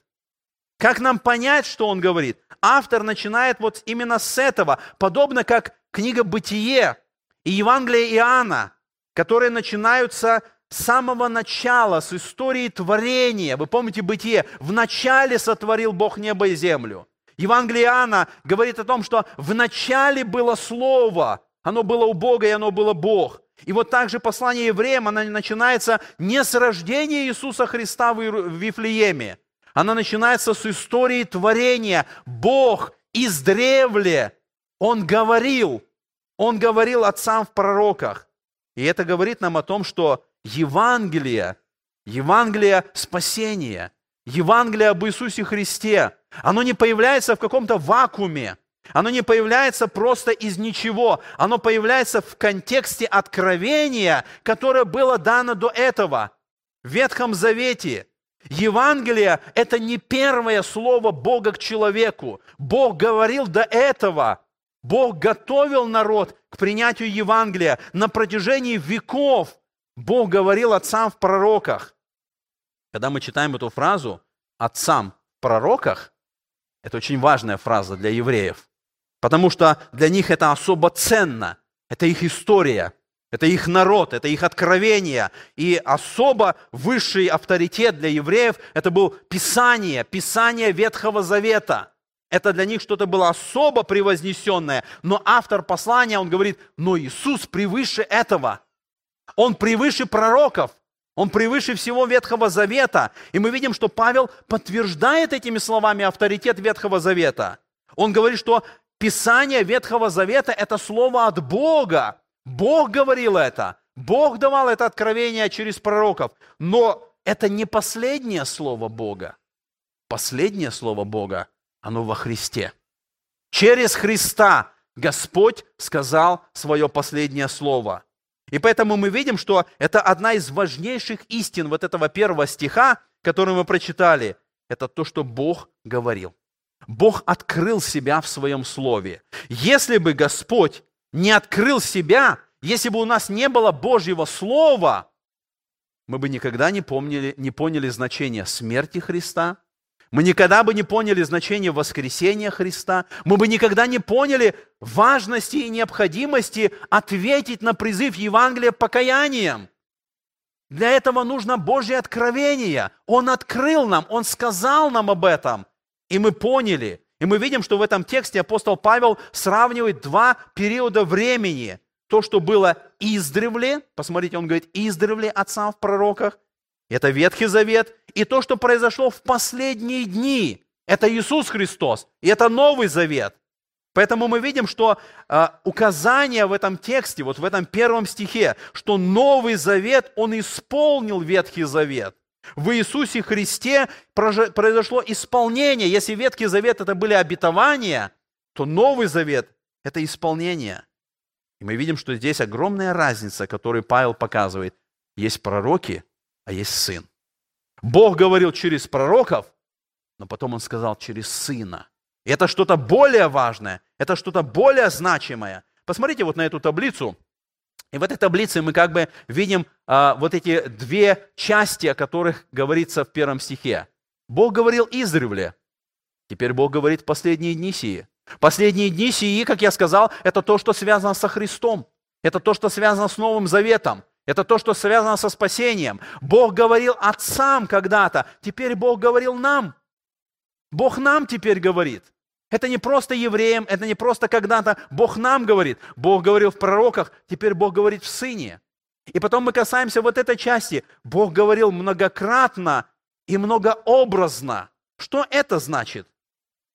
Как нам понять, что Он говорит? Автор начинает вот именно с этого, подобно как книга «Бытие» и Евангелие Иоанна, которые начинаются с самого начала, с истории творения. Вы помните «Бытие»? В начале сотворил Бог небо и землю. Евангелие Иоанна говорит о том, что в начале было Слово – оно было у Бога, и оно было Бог. И вот также послание евреям, оно начинается не с рождения Иисуса Христа в Вифлееме. Оно начинается с истории творения. Бог издревле, Он говорил, Он говорил отцам в пророках. И это говорит нам о том, что Евангелие, Евангелие спасения, Евангелие об Иисусе Христе, оно не появляется в каком-то вакууме. Оно не появляется просто из ничего. Оно появляется в контексте откровения, которое было дано до этого в Ветхом Завете. Евангелие – это не первое слово Бога к человеку. Бог говорил до этого. Бог готовил народ к принятию Евангелия на протяжении веков. Бог говорил отцам в пророках. Когда мы читаем эту фразу «отцам в пророках», это очень важная фраза для евреев, потому что для них это особо ценно, это их история, это их народ, это их откровение. И особо высший авторитет для евреев – это был Писание, Писание Ветхого Завета. Это для них что-то было особо превознесенное. Но автор послания, он говорит, но Иисус превыше этого. Он превыше пророков. Он превыше всего Ветхого Завета. И мы видим, что Павел подтверждает этими словами авторитет Ветхого Завета. Он говорит, что Писание Ветхого Завета – это слово от Бога. Бог говорил это. Бог давал это откровение через пророков. Но это не последнее слово Бога. Последнее слово Бога, оно во Христе. Через Христа Господь сказал свое последнее слово. И поэтому мы видим, что это одна из важнейших истин вот этого первого стиха, который мы прочитали. Это то, что Бог говорил. Бог открыл себя в своем слове. Если бы Господь не открыл себя, если бы у нас не было Божьего Слова, мы бы никогда не, помнили, не поняли значение смерти Христа, мы никогда бы не поняли значение воскресения Христа, мы бы никогда не поняли важности и необходимости ответить на призыв Евангелия покаянием. Для этого нужно Божье откровение. Он открыл нам, Он сказал нам об этом, и мы поняли. И мы видим, что в этом тексте апостол Павел сравнивает два периода времени. То, что было издревле, посмотрите, он говорит, издревле отцам в пророках, это Ветхий Завет, и то, что произошло в последние дни, это Иисус Христос, и это Новый Завет. Поэтому мы видим, что э, указание в этом тексте, вот в этом первом стихе, что Новый Завет, он исполнил Ветхий Завет. В Иисусе Христе произошло исполнение. Если Ветхий Завет это были обетования, то Новый Завет – это исполнение. И мы видим, что здесь огромная разница, которую Павел показывает. Есть пророки, а есть сын. Бог говорил через пророков, но потом он сказал через сына. И это что-то более важное, это что-то более значимое. Посмотрите вот на эту таблицу. И в этой таблице мы как бы видим а, вот эти две части, о которых говорится в первом стихе. Бог говорил издревле, теперь Бог говорит последние дни сии. Последние дни сии, как я сказал, это то, что связано со Христом. Это то, что связано с Новым Заветом. Это то, что связано со спасением. Бог говорил отцам когда-то, теперь Бог говорил нам. Бог нам теперь говорит. Это не просто евреям, это не просто когда-то Бог нам говорит. Бог говорил в пророках, теперь Бог говорит в Сыне. И потом мы касаемся вот этой части. Бог говорил многократно и многообразно. Что это значит?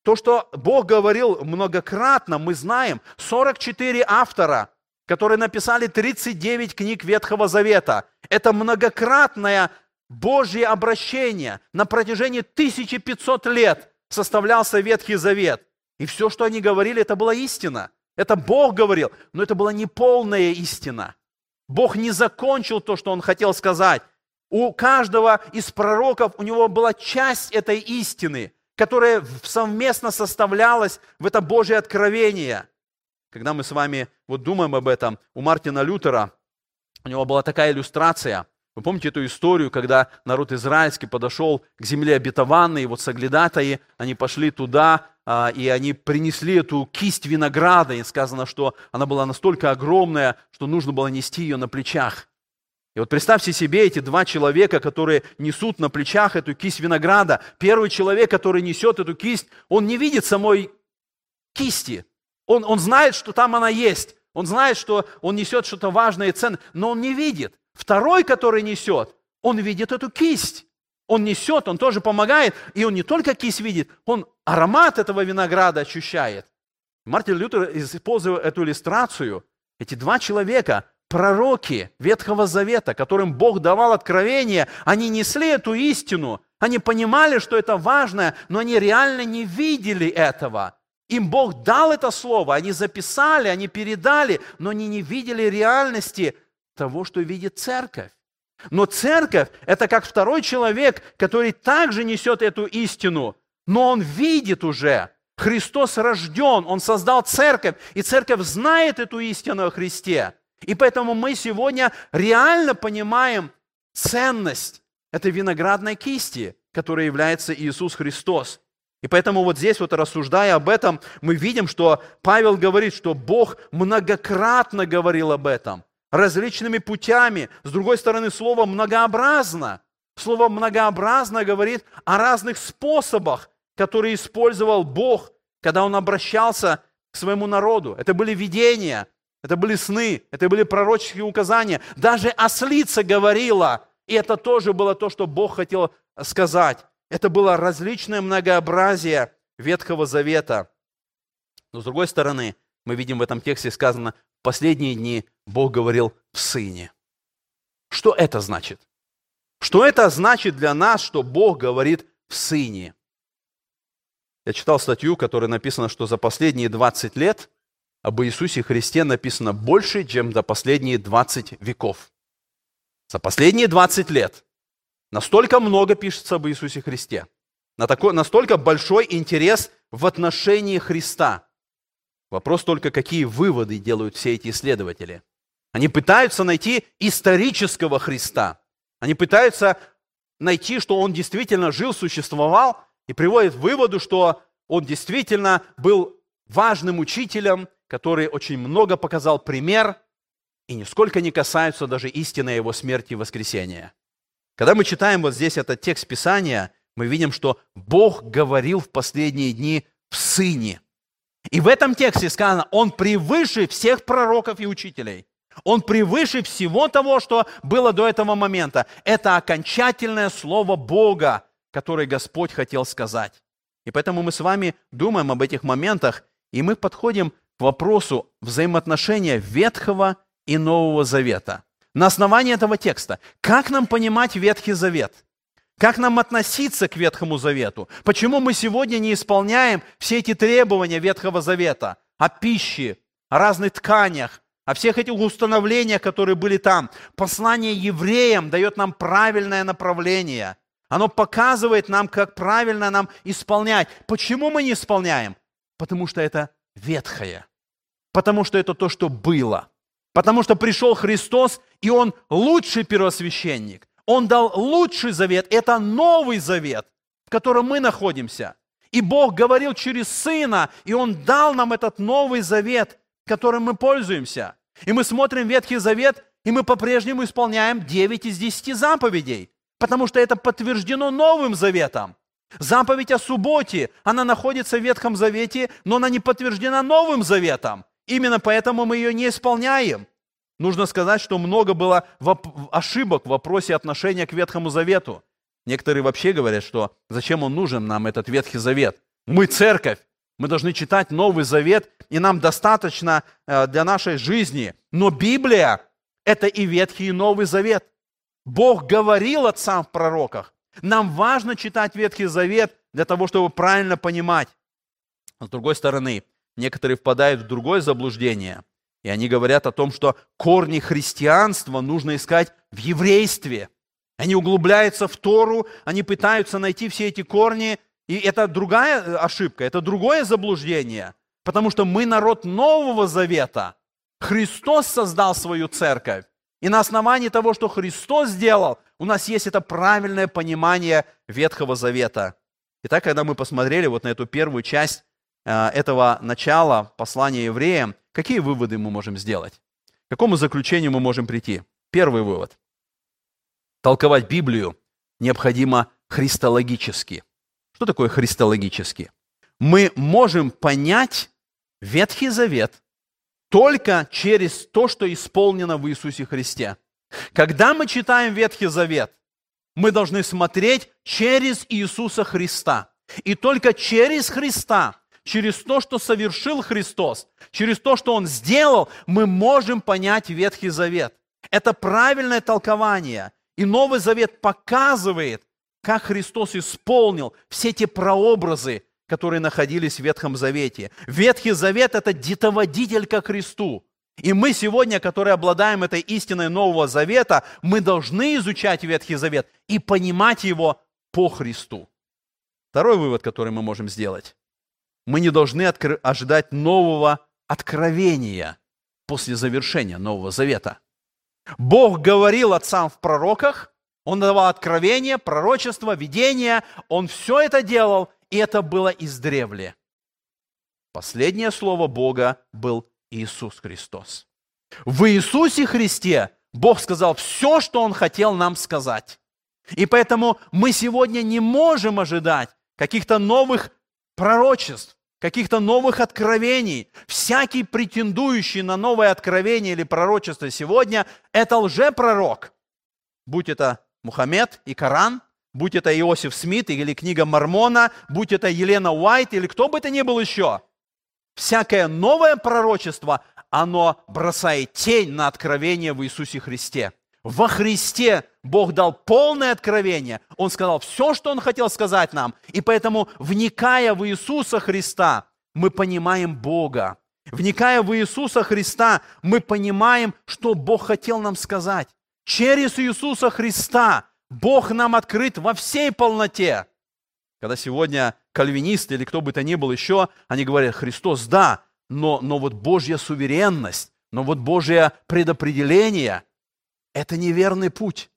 То, что Бог говорил многократно, мы знаем. 44 автора которые написали 39 книг Ветхого Завета. Это многократное Божье обращение. На протяжении 1500 лет составлялся Ветхий Завет. И все, что они говорили, это была истина. Это Бог говорил, но это была неполная истина. Бог не закончил то, что Он хотел сказать. У каждого из пророков, у него была часть этой истины, которая совместно составлялась в это Божье откровение – когда мы с вами вот думаем об этом, у Мартина Лютера, у него была такая иллюстрация. Вы помните эту историю, когда народ израильский подошел к земле обетованной, и вот соглядатаи, они пошли туда, и они принесли эту кисть винограда, и сказано, что она была настолько огромная, что нужно было нести ее на плечах. И вот представьте себе эти два человека, которые несут на плечах эту кисть винограда. Первый человек, который несет эту кисть, он не видит самой кисти, он, он знает, что там она есть. Он знает, что он несет что-то важное и ценное, но он не видит. Второй, который несет, он видит эту кисть. Он несет, он тоже помогает, и он не только кисть видит, он аромат этого винограда ощущает. Мартин Лютер, используя эту иллюстрацию, эти два человека, пророки Ветхого Завета, которым Бог давал откровение, они несли эту истину, они понимали, что это важно, но они реально не видели этого. Им Бог дал это слово, они записали, они передали, но они не видели реальности того, что видит церковь. Но церковь – это как второй человек, который также несет эту истину, но он видит уже, Христос рожден, Он создал церковь, и церковь знает эту истину о Христе. И поэтому мы сегодня реально понимаем ценность этой виноградной кисти, которая является Иисус Христос. И поэтому вот здесь вот рассуждая об этом, мы видим, что Павел говорит, что Бог многократно говорил об этом, различными путями. С другой стороны, слово «многообразно». Слово «многообразно» говорит о разных способах, которые использовал Бог, когда Он обращался к своему народу. Это были видения, это были сны, это были пророческие указания. Даже ослица говорила, и это тоже было то, что Бог хотел сказать. Это было различное многообразие Ветхого Завета. Но с другой стороны, мы видим в этом тексте сказано, в последние дни Бог говорил в Сыне. Что это значит? Что это значит для нас, что Бог говорит в Сыне? Я читал статью, в которой написано, что за последние 20 лет об Иисусе Христе написано больше, чем за последние 20 веков. За последние 20 лет настолько много пишется об Иисусе Христе, на такой, настолько большой интерес в отношении Христа. Вопрос только, какие выводы делают все эти исследователи. Они пытаются найти исторического Христа. Они пытаются найти, что Он действительно жил, существовал, и приводит к выводу, что он действительно был важным учителем, который очень много показал пример и нисколько не касаются даже истины его смерти и воскресения. Когда мы читаем вот здесь этот текст Писания, мы видим, что Бог говорил в последние дни в Сыне. И в этом тексте сказано, Он превыше всех пророков и учителей. Он превыше всего того, что было до этого момента. Это окончательное слово Бога, который Господь хотел сказать. И поэтому мы с вами думаем об этих моментах, и мы подходим к вопросу взаимоотношения Ветхого и Нового Завета. На основании этого текста, как нам понимать Ветхий Завет? Как нам относиться к Ветхому Завету? Почему мы сегодня не исполняем все эти требования Ветхого Завета о пище, о разных тканях, о всех этих установлениях, которые были там? Послание евреям дает нам правильное направление – оно показывает нам, как правильно нам исполнять. Почему мы не исполняем? Потому что это ветхое. Потому что это то, что было. Потому что пришел Христос, и Он лучший первосвященник. Он дал лучший завет. Это новый завет, в котором мы находимся. И Бог говорил через Сына, и Он дал нам этот новый завет, которым мы пользуемся. И мы смотрим Ветхий Завет, и мы по-прежнему исполняем 9 из 10 заповедей потому что это подтверждено Новым Заветом. Заповедь о субботе, она находится в Ветхом Завете, но она не подтверждена Новым Заветом. Именно поэтому мы ее не исполняем. Нужно сказать, что много было ошибок в вопросе отношения к Ветхому Завету. Некоторые вообще говорят, что зачем он нужен нам, этот Ветхий Завет? Мы церковь, мы должны читать Новый Завет, и нам достаточно э, для нашей жизни. Но Библия – это и Ветхий, и Новый Завет. Бог говорил отцам в пророках. Нам важно читать Ветхий Завет для того, чтобы правильно понимать. С другой стороны, некоторые впадают в другое заблуждение, и они говорят о том, что корни христианства нужно искать в еврействе. Они углубляются в Тору, они пытаются найти все эти корни, и это другая ошибка, это другое заблуждение, потому что мы народ Нового Завета. Христос создал свою церковь. И на основании того, что Христос сделал, у нас есть это правильное понимание Ветхого Завета. Итак, когда мы посмотрели вот на эту первую часть э, этого начала послания евреям, какие выводы мы можем сделать? К какому заключению мы можем прийти? Первый вывод. Толковать Библию необходимо христологически. Что такое христологически? Мы можем понять Ветхий Завет только через то, что исполнено в Иисусе Христе. Когда мы читаем Ветхий Завет, мы должны смотреть через Иисуса Христа. И только через Христа, через то, что совершил Христос, через то, что Он сделал, мы можем понять Ветхий Завет. Это правильное толкование. И Новый Завет показывает, как Христос исполнил все те прообразы, которые находились в Ветхом Завете. Ветхий Завет – это детоводитель ко Христу. И мы сегодня, которые обладаем этой истиной Нового Завета, мы должны изучать Ветхий Завет и понимать его по Христу. Второй вывод, который мы можем сделать. Мы не должны откр- ожидать нового откровения после завершения Нового Завета. Бог говорил отцам в пророках, Он давал откровения, пророчество, видение, Он все это делал, и это было издревле. Последнее слово Бога был Иисус Христос. В Иисусе Христе Бог сказал все, что Он хотел нам сказать. И поэтому мы сегодня не можем ожидать каких-то новых пророчеств, каких-то новых откровений. Всякий претендующий на новое откровение или пророчество сегодня – это лжепророк. Будь это Мухаммед и Коран, будь это Иосиф Смит или книга Мормона, будь это Елена Уайт или кто бы это ни был еще. Всякое новое пророчество, оно бросает тень на откровение в Иисусе Христе. Во Христе Бог дал полное откровение. Он сказал все, что Он хотел сказать нам. И поэтому, вникая в Иисуса Христа, мы понимаем Бога. Вникая в Иисуса Христа, мы понимаем, что Бог хотел нам сказать. Через Иисуса Христа Бог нам открыт во всей полноте. Когда сегодня кальвинисты или кто бы то ни был еще, они говорят, Христос, да, но, но вот Божья суверенность, но вот Божье предопределение – это неверный путь.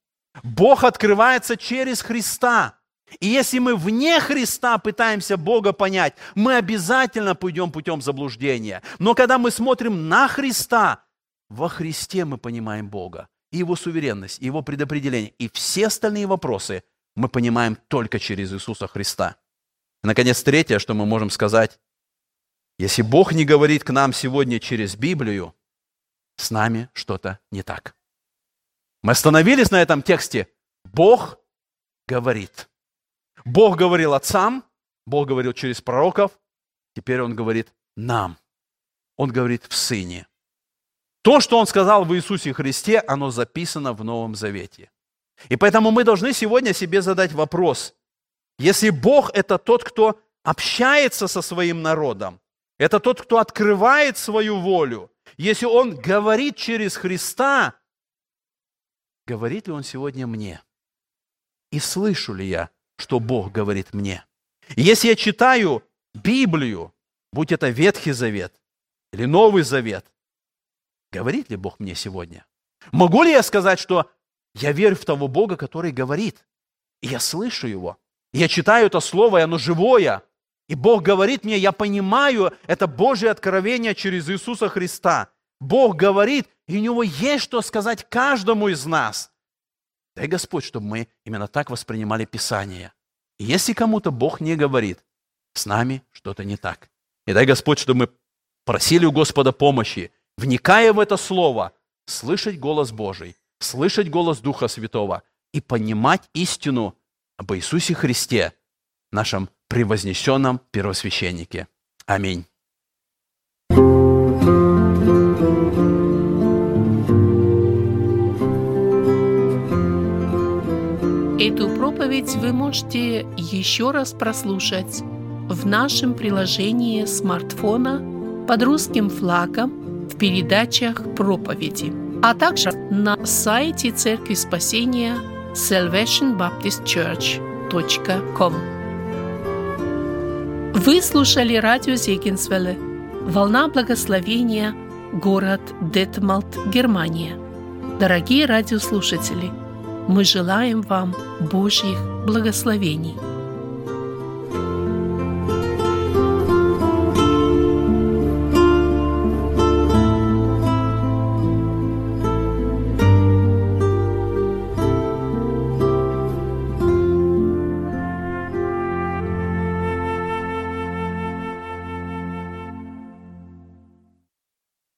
Бог открывается через Христа. И если мы вне Христа пытаемся Бога понять, мы обязательно пойдем путем заблуждения. Но когда мы смотрим на Христа, во Христе мы понимаем Бога, и Его суверенность, и Его предопределение. И все остальные вопросы мы понимаем только через Иисуса Христа. И, наконец, третье, что мы можем сказать. Если Бог не говорит к нам сегодня через Библию, с нами что-то не так. Мы остановились на этом тексте. Бог говорит. Бог говорил отцам, Бог говорил через пророков, теперь Он говорит нам. Он говорит в Сыне. То, что Он сказал в Иисусе Христе, оно записано в Новом Завете. И поэтому мы должны сегодня себе задать вопрос. Если Бог – это тот, кто общается со своим народом, это тот, кто открывает свою волю, если Он говорит через Христа, говорит ли Он сегодня мне? И слышу ли я, что Бог говорит мне? если я читаю Библию, будь это Ветхий Завет или Новый Завет, говорит ли Бог мне сегодня? Могу ли я сказать, что я верю в того Бога, который говорит, и я слышу Его? Я читаю это Слово, и оно живое, и Бог говорит мне, я понимаю это Божье откровение через Иисуса Христа. Бог говорит, и у Него есть что сказать каждому из нас. Дай Господь, чтобы мы именно так воспринимали Писание. И если кому-то Бог не говорит, с нами что-то не так. И дай Господь, чтобы мы просили у Господа помощи, вникая в это Слово, слышать голос Божий, слышать голос Духа Святого и понимать истину об Иисусе Христе, нашем превознесенном первосвященнике. Аминь. Эту проповедь вы можете еще раз прослушать в нашем приложении смартфона под русским флагом в передачах проповеди, а также на сайте Церкви Спасения salvationbaptistchurch.com. Вы слушали радио Зегенсвелле «Волна благословения», город Детмалт, Германия. Дорогие радиослушатели – мы желаем вам Божьих благословений.